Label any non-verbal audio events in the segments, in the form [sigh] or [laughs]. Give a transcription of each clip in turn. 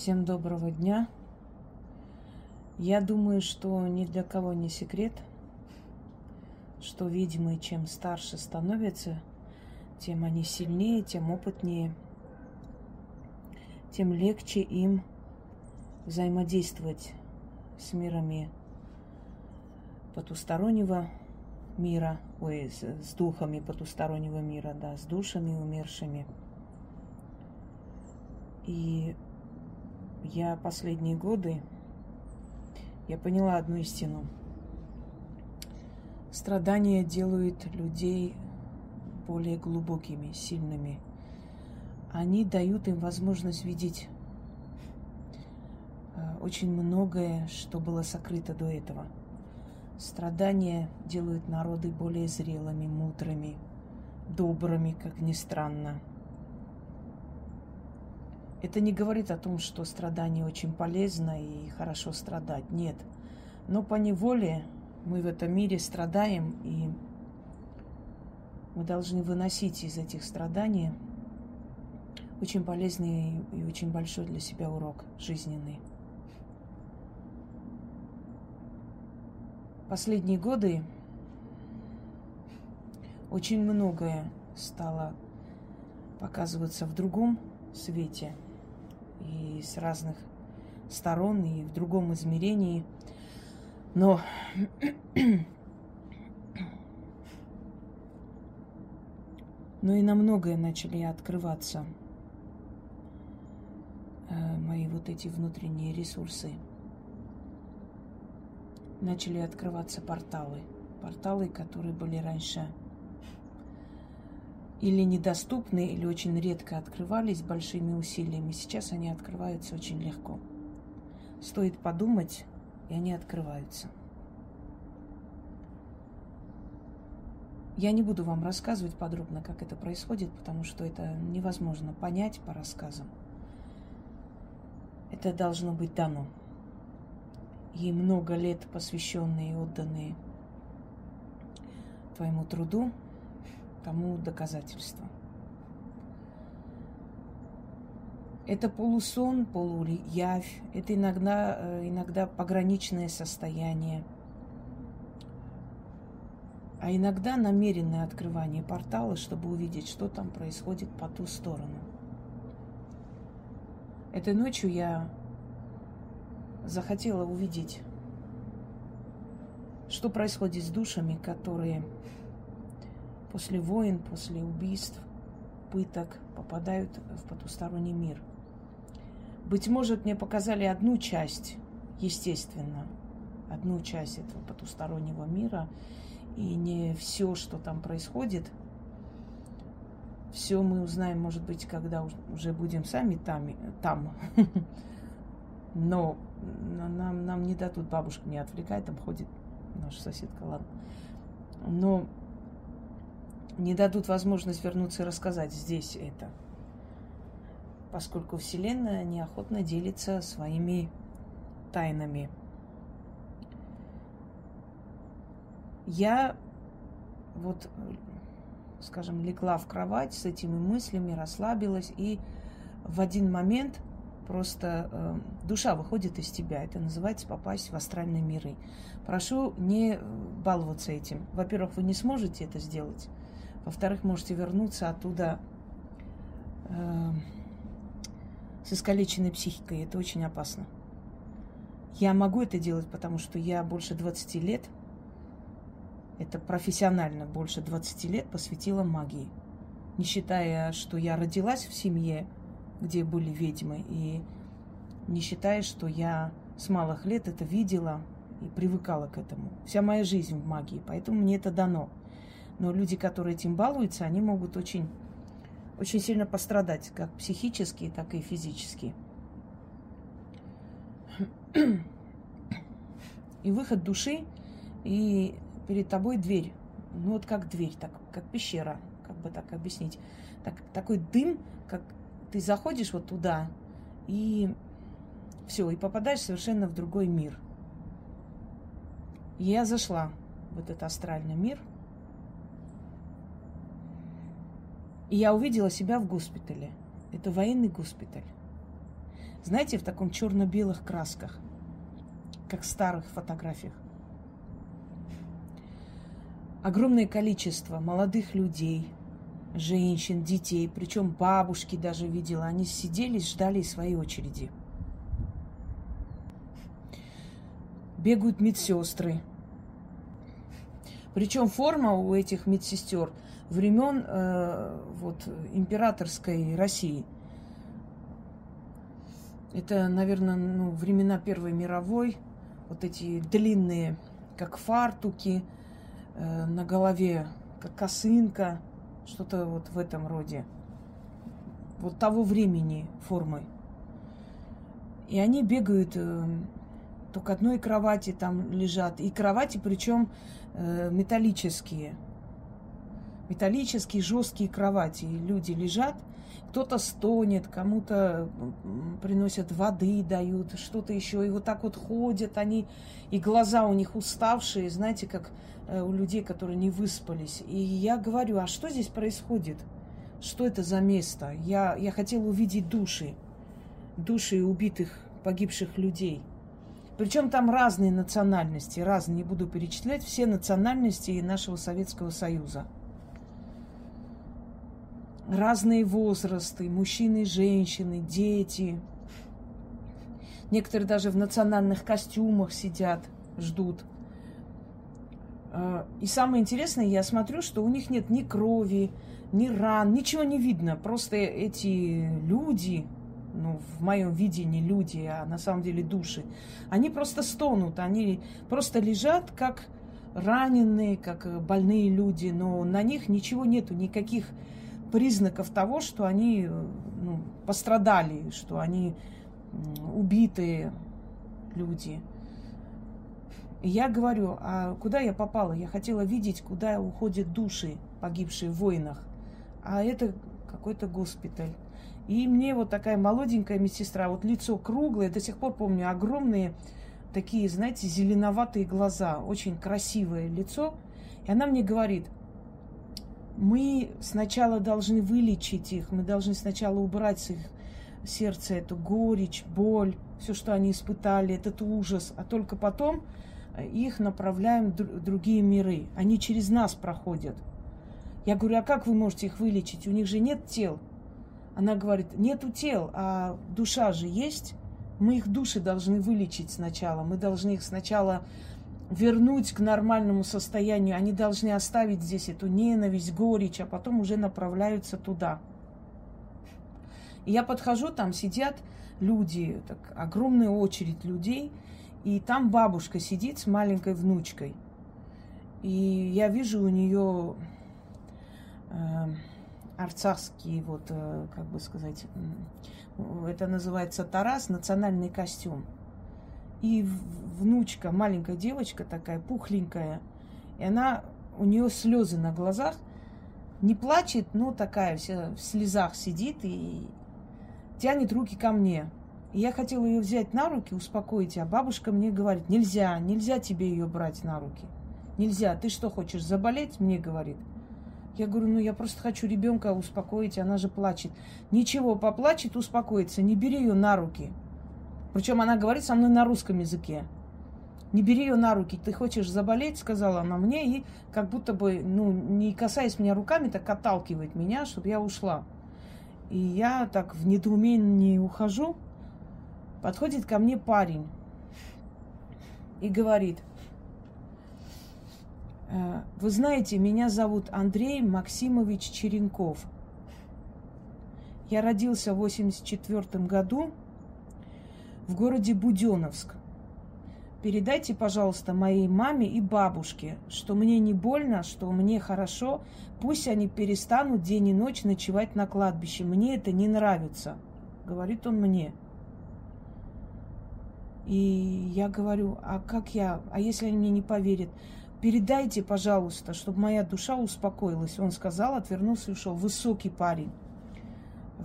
Всем доброго дня. Я думаю, что ни для кого не секрет, что ведьмы чем старше становятся, тем они сильнее, тем опытнее, тем легче им взаимодействовать с мирами потустороннего мира, ой, с, с духами потустороннего мира, да, с душами умершими. И я последние годы, я поняла одну истину. Страдания делают людей более глубокими, сильными. Они дают им возможность видеть э, очень многое, что было сокрыто до этого. Страдания делают народы более зрелыми, мудрыми, добрыми, как ни странно – это не говорит о том, что страдание очень полезно и хорошо страдать. Нет. Но по неволе мы в этом мире страдаем, и мы должны выносить из этих страданий очень полезный и очень большой для себя урок жизненный. Последние годы очень многое стало показываться в другом свете – и с разных сторон, и в другом измерении. Но [clears throat] но и на многое начали открываться э, мои вот эти внутренние ресурсы. Начали открываться порталы. Порталы, которые были раньше или недоступны, или очень редко открывались большими усилиями. Сейчас они открываются очень легко. Стоит подумать, и они открываются. Я не буду вам рассказывать подробно, как это происходит, потому что это невозможно понять по рассказам. Это должно быть дано. И много лет посвященные и отданные твоему труду, тому доказательство. Это полусон, полуявь, это иногда, э, иногда пограничное состояние, а иногда намеренное открывание портала, чтобы увидеть, что там происходит по ту сторону. Этой ночью я захотела увидеть, что происходит с душами, которые после войн, после убийств, пыток попадают в потусторонний мир. Быть может, мне показали одну часть, естественно, одну часть этого потустороннего мира, и не все, что там происходит, все мы узнаем, может быть, когда уже будем сами там. там. [laughs] Но нам, нам не дадут, бабушка не отвлекает, там ходит наша соседка, ладно. Но не дадут возможность вернуться и рассказать здесь это. Поскольку Вселенная неохотно делится своими тайнами. Я вот, скажем, легла в кровать с этими мыслями, расслабилась, и в один момент просто э, душа выходит из тебя. Это называется попасть в астральные миры. Прошу не баловаться этим. Во-первых, вы не сможете это сделать. Во-вторых, можете вернуться оттуда э, с искалеченной психикой. Это очень опасно. Я могу это делать, потому что я больше 20 лет, это профессионально больше 20 лет посвятила магии. Не считая, что я родилась в семье, где были ведьмы, и не считая, что я с малых лет это видела и привыкала к этому. Вся моя жизнь в магии, поэтому мне это дано – но люди, которые этим балуются, они могут очень, очень сильно пострадать, как психически, так и физически. И выход души, и перед тобой дверь. Ну вот как дверь, так, как пещера, как бы так объяснить. Так, такой дым, как ты заходишь вот туда, и все, и попадаешь совершенно в другой мир. Я зашла в этот астральный мир – И я увидела себя в госпитале. Это военный госпиталь. знаете, в таком черно-белых красках, как в старых фотографиях. Огромное количество молодых людей, женщин, детей, причем бабушки даже видела, они сидели, ждали своей очереди. Бегают медсестры. Причем форма у этих медсестер времен э, вот, императорской России. Это, наверное, ну, времена Первой мировой. Вот эти длинные, как фартуки, э, на голове, как косынка, что-то вот в этом роде. Вот того времени формы. И они бегают э, то к одной кровати там лежат. И кровати, причем э, металлические. Металлические, жесткие кровати. И люди лежат, кто-то стонет, кому-то приносят воды, дают, что-то еще. И вот так вот ходят они, и глаза у них уставшие, знаете, как э, у людей, которые не выспались. И я говорю, а что здесь происходит? Что это за место? Я, я хотела увидеть души, души убитых, погибших людей. Причем там разные национальности, разные, не буду перечислять, все национальности нашего Советского Союза. Разные возрасты, мужчины, женщины, дети. Некоторые даже в национальных костюмах сидят, ждут. А, и самое интересное, я смотрю, что у них нет ни крови, ни ран, ничего не видно. Просто эти люди, ну, в моем видении люди, а на самом деле души, они просто стонут, они просто лежат как раненые, как больные люди, но на них ничего нету, никаких признаков того, что они ну, пострадали, что они убитые люди. И я говорю, а куда я попала? Я хотела видеть, куда уходят души, погибшие в войнах. А это какой-то госпиталь. И мне вот такая молоденькая медсестра, вот лицо круглое, до сих пор помню, огромные такие, знаете, зеленоватые глаза, очень красивое лицо. И она мне говорит, мы сначала должны вылечить их, мы должны сначала убрать с их сердца эту горечь, боль, все, что они испытали, этот ужас, а только потом их направляем в другие миры. Они через нас проходят. Я говорю, а как вы можете их вылечить? У них же нет тел. Она говорит, нету тел, а душа же есть. Мы их души должны вылечить сначала. Мы должны их сначала вернуть к нормальному состоянию. Они должны оставить здесь эту ненависть, горечь, а потом уже направляются туда. И я подхожу, там сидят люди, так, огромная очередь людей, и там бабушка сидит с маленькой внучкой. И я вижу у нее э, арцахский, вот, э, как бы сказать, это называется Тарас, национальный костюм. И внучка, маленькая девочка такая, пухленькая, и она, у нее слезы на глазах, не плачет, но такая вся в слезах сидит и тянет руки ко мне. И я хотела ее взять на руки, успокоить, а бабушка мне говорит, нельзя, нельзя тебе ее брать на руки. Нельзя, ты что хочешь, заболеть? Мне говорит. Я говорю, ну я просто хочу ребенка успокоить, она же плачет. Ничего, поплачет, успокоится, не бери ее на руки. Причем она говорит со мной на русском языке. Не бери ее на руки, ты хочешь заболеть, сказала она мне, и как будто бы, ну, не касаясь меня руками, так отталкивает меня, чтобы я ушла. И я так в недоумении ухожу, подходит ко мне парень и говорит, «Э, вы знаете, меня зовут Андрей Максимович Черенков. Я родился в 84 году в городе Буденовск. Передайте, пожалуйста, моей маме и бабушке, что мне не больно, что мне хорошо. Пусть они перестанут день и ночь ночевать на кладбище. Мне это не нравится, говорит он мне. И я говорю, а как я, а если они мне не поверят? Передайте, пожалуйста, чтобы моя душа успокоилась. Он сказал, отвернулся и ушел. Высокий парень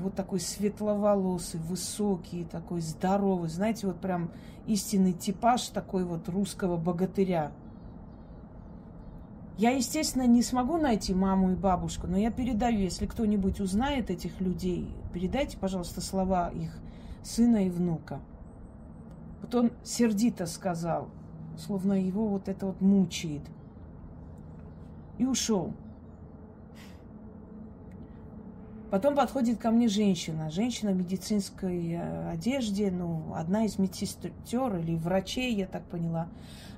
вот такой светловолосый, высокий, такой здоровый, знаете, вот прям истинный типаж такой вот русского богатыря. Я, естественно, не смогу найти маму и бабушку, но я передаю, если кто-нибудь узнает этих людей, передайте, пожалуйста, слова их сына и внука. Вот он сердито сказал, словно его вот это вот мучает. И ушел. Потом подходит ко мне женщина. Женщина в медицинской э, одежде, ну, одна из медсестер или врачей, я так поняла.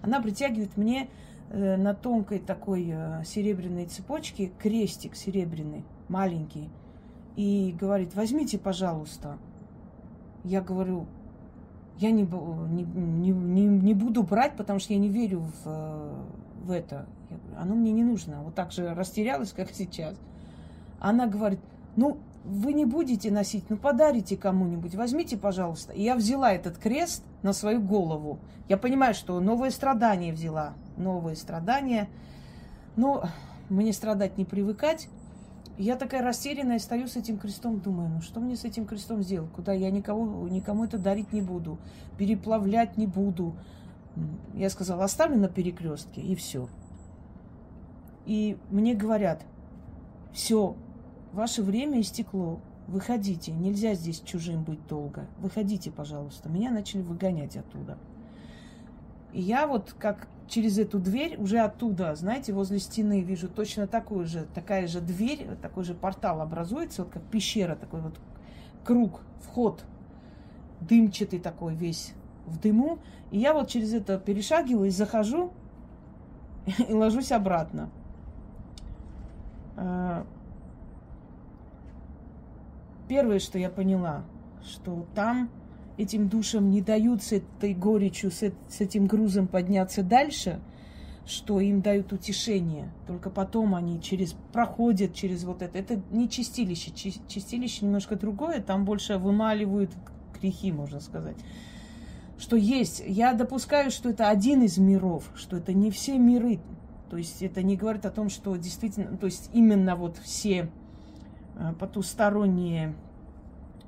Она притягивает мне э, на тонкой такой э, серебряной цепочке крестик серебряный, маленький. И говорит, возьмите, пожалуйста. Я говорю, я не, не, не, не буду брать, потому что я не верю в, в это. Я говорю, оно мне не нужно. Вот так же растерялась, как сейчас. Она говорит, ну, вы не будете носить, ну, подарите кому-нибудь, возьмите, пожалуйста. И я взяла этот крест на свою голову. Я понимаю, что новые страдания взяла, новые страдания. Но мне страдать не привыкать. Я такая растерянная, стою с этим крестом, думаю, ну что мне с этим крестом сделать? Куда я никого, никому это дарить не буду, переплавлять не буду. Я сказала, оставлю на перекрестке, и все. И мне говорят, все, ваше время истекло, выходите, нельзя здесь чужим быть долго, выходите, пожалуйста. Меня начали выгонять оттуда. И я вот как через эту дверь, уже оттуда, знаете, возле стены вижу точно такую же, такая же дверь, такой же портал образуется, вот как пещера, такой вот круг, вход, дымчатый такой весь в дыму. И я вот через это перешагиваю и захожу [laughs] и ложусь обратно. А, первое, что я поняла, что там этим душам не дают с этой горечью, с, этим грузом подняться дальше, что им дают утешение. Только потом они через, проходят через вот это. Это не чистилище. Чистилище немножко другое. Там больше вымаливают грехи, можно сказать. Что есть. Я допускаю, что это один из миров, что это не все миры. То есть это не говорит о том, что действительно, то есть именно вот все э, потусторонние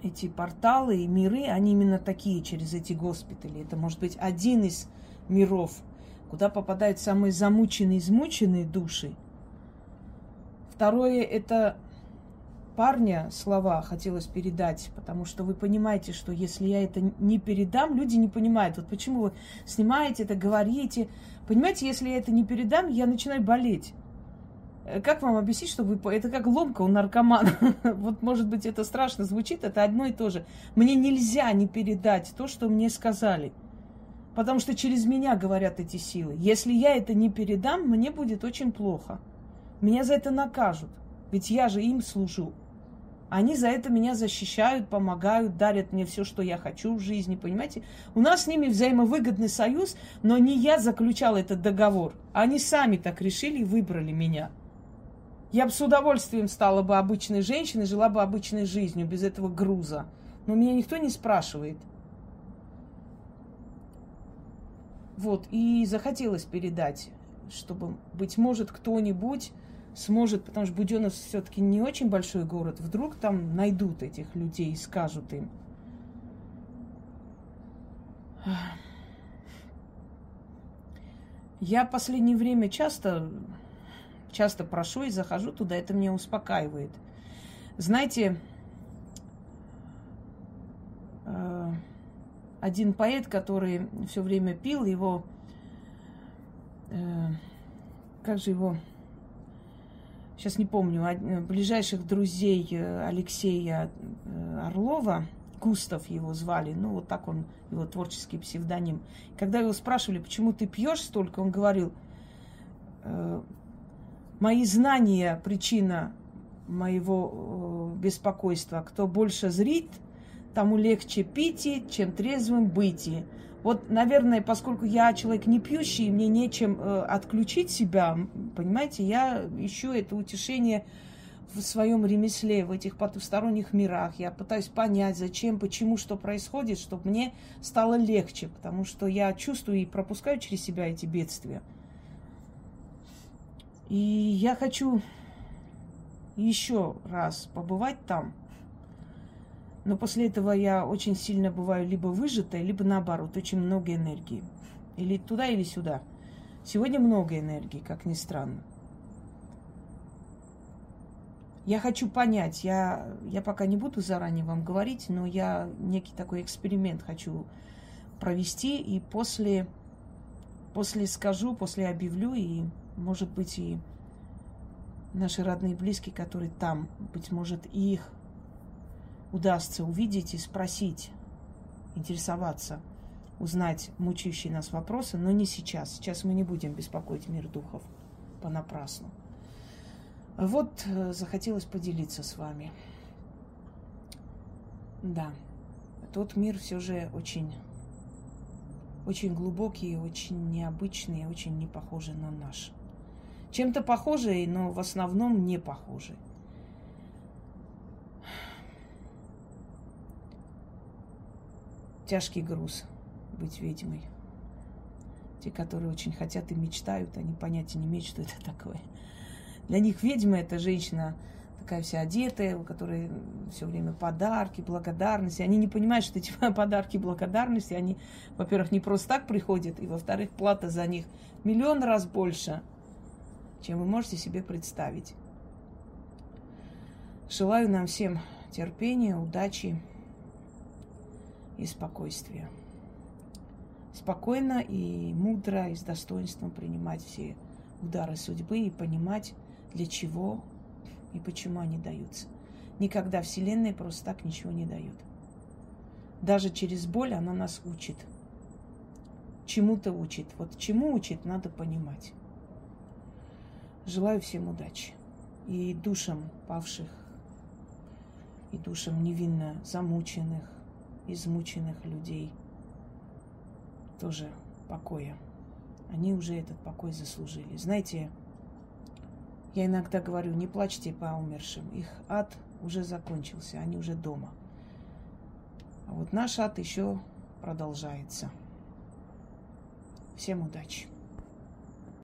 эти порталы и миры, они именно такие через эти госпитали. Это может быть один из миров, куда попадают самые замученные, измученные души. Второе – это парня слова хотелось передать, потому что вы понимаете, что если я это не передам, люди не понимают. Вот почему вы снимаете это, говорите. Понимаете, если я это не передам, я начинаю болеть. Э, как вам объяснить, чтобы вы... Это как ломка у наркомана. [laughs] вот, может быть, это страшно звучит, это одно и то же. Мне нельзя не передать то, что мне сказали. Потому что через меня говорят эти силы. Если я это не передам, мне будет очень плохо. Меня за это накажут. Ведь я же им служу. Они за это меня защищают, помогают, дарят мне все, что я хочу в жизни, понимаете? У нас с ними взаимовыгодный союз, но не я заключал этот договор. Они сами так решили и выбрали меня. Я бы с удовольствием стала бы обычной женщиной, жила бы обычной жизнью, без этого груза. Но меня никто не спрашивает. Вот, и захотелось передать, чтобы, быть может, кто-нибудь сможет, потому что Буденов все-таки не очень большой город, вдруг там найдут этих людей и скажут им. Я в последнее время часто часто прошу и захожу туда, это меня успокаивает. Знаете, э, один поэт, который все время пил, его, э, как же его, сейчас не помню, ближайших друзей э, Алексея Орлова, Густав его звали, ну вот так он, его творческий псевдоним. Когда его спрашивали, почему ты пьешь столько, он говорил, мои знания причина моего э, беспокойства. Кто больше зрит, тому легче пить, чем трезвым быть. Вот, наверное, поскольку я человек не пьющий, мне нечем э, отключить себя, понимаете, я ищу это утешение в своем ремесле, в этих потусторонних мирах. Я пытаюсь понять, зачем, почему, что происходит, чтобы мне стало легче, потому что я чувствую и пропускаю через себя эти бедствия. И я хочу еще раз побывать там. Но после этого я очень сильно бываю либо выжатая, либо наоборот, очень много энергии. Или туда, или сюда. Сегодня много энергии, как ни странно. Я хочу понять, я, я пока не буду заранее вам говорить, но я некий такой эксперимент хочу провести, и после, после скажу, после объявлю, и, может быть, и наши родные и близкие, которые там, быть может, их удастся увидеть и спросить, интересоваться, узнать мучающие нас вопросы, но не сейчас. Сейчас мы не будем беспокоить мир духов понапрасну. Вот э, захотелось поделиться с вами. Да, тот мир все же очень, очень глубокий, очень необычный, очень не похожий на наш. Чем-то похожий, но в основном не похожий. Тяжкий груз быть ведьмой. Те, которые очень хотят и мечтают, они понятия не имеют, что это [laughs] такое. Для них ведьма – это женщина такая вся одетая, у которой все время подарки, благодарности. Они не понимают, что эти [laughs] подарки, благодарности, они, во-первых, не просто так приходят, и, во-вторых, плата за них миллион раз больше, чем вы можете себе представить. Желаю нам всем терпения, удачи и спокойствия. Спокойно и мудро и с достоинством принимать все удары судьбы и понимать, для чего и почему они даются. Никогда Вселенная просто так ничего не дает. Даже через боль она нас учит. Чему-то учит. Вот чему учит, надо понимать. Желаю всем удачи. И душам павших, и душам невинно замученных, измученных людей тоже покоя. Они уже этот покой заслужили. Знаете, я иногда говорю, не плачьте по умершим. Их ад уже закончился, они уже дома. А вот наш ад еще продолжается. Всем удачи!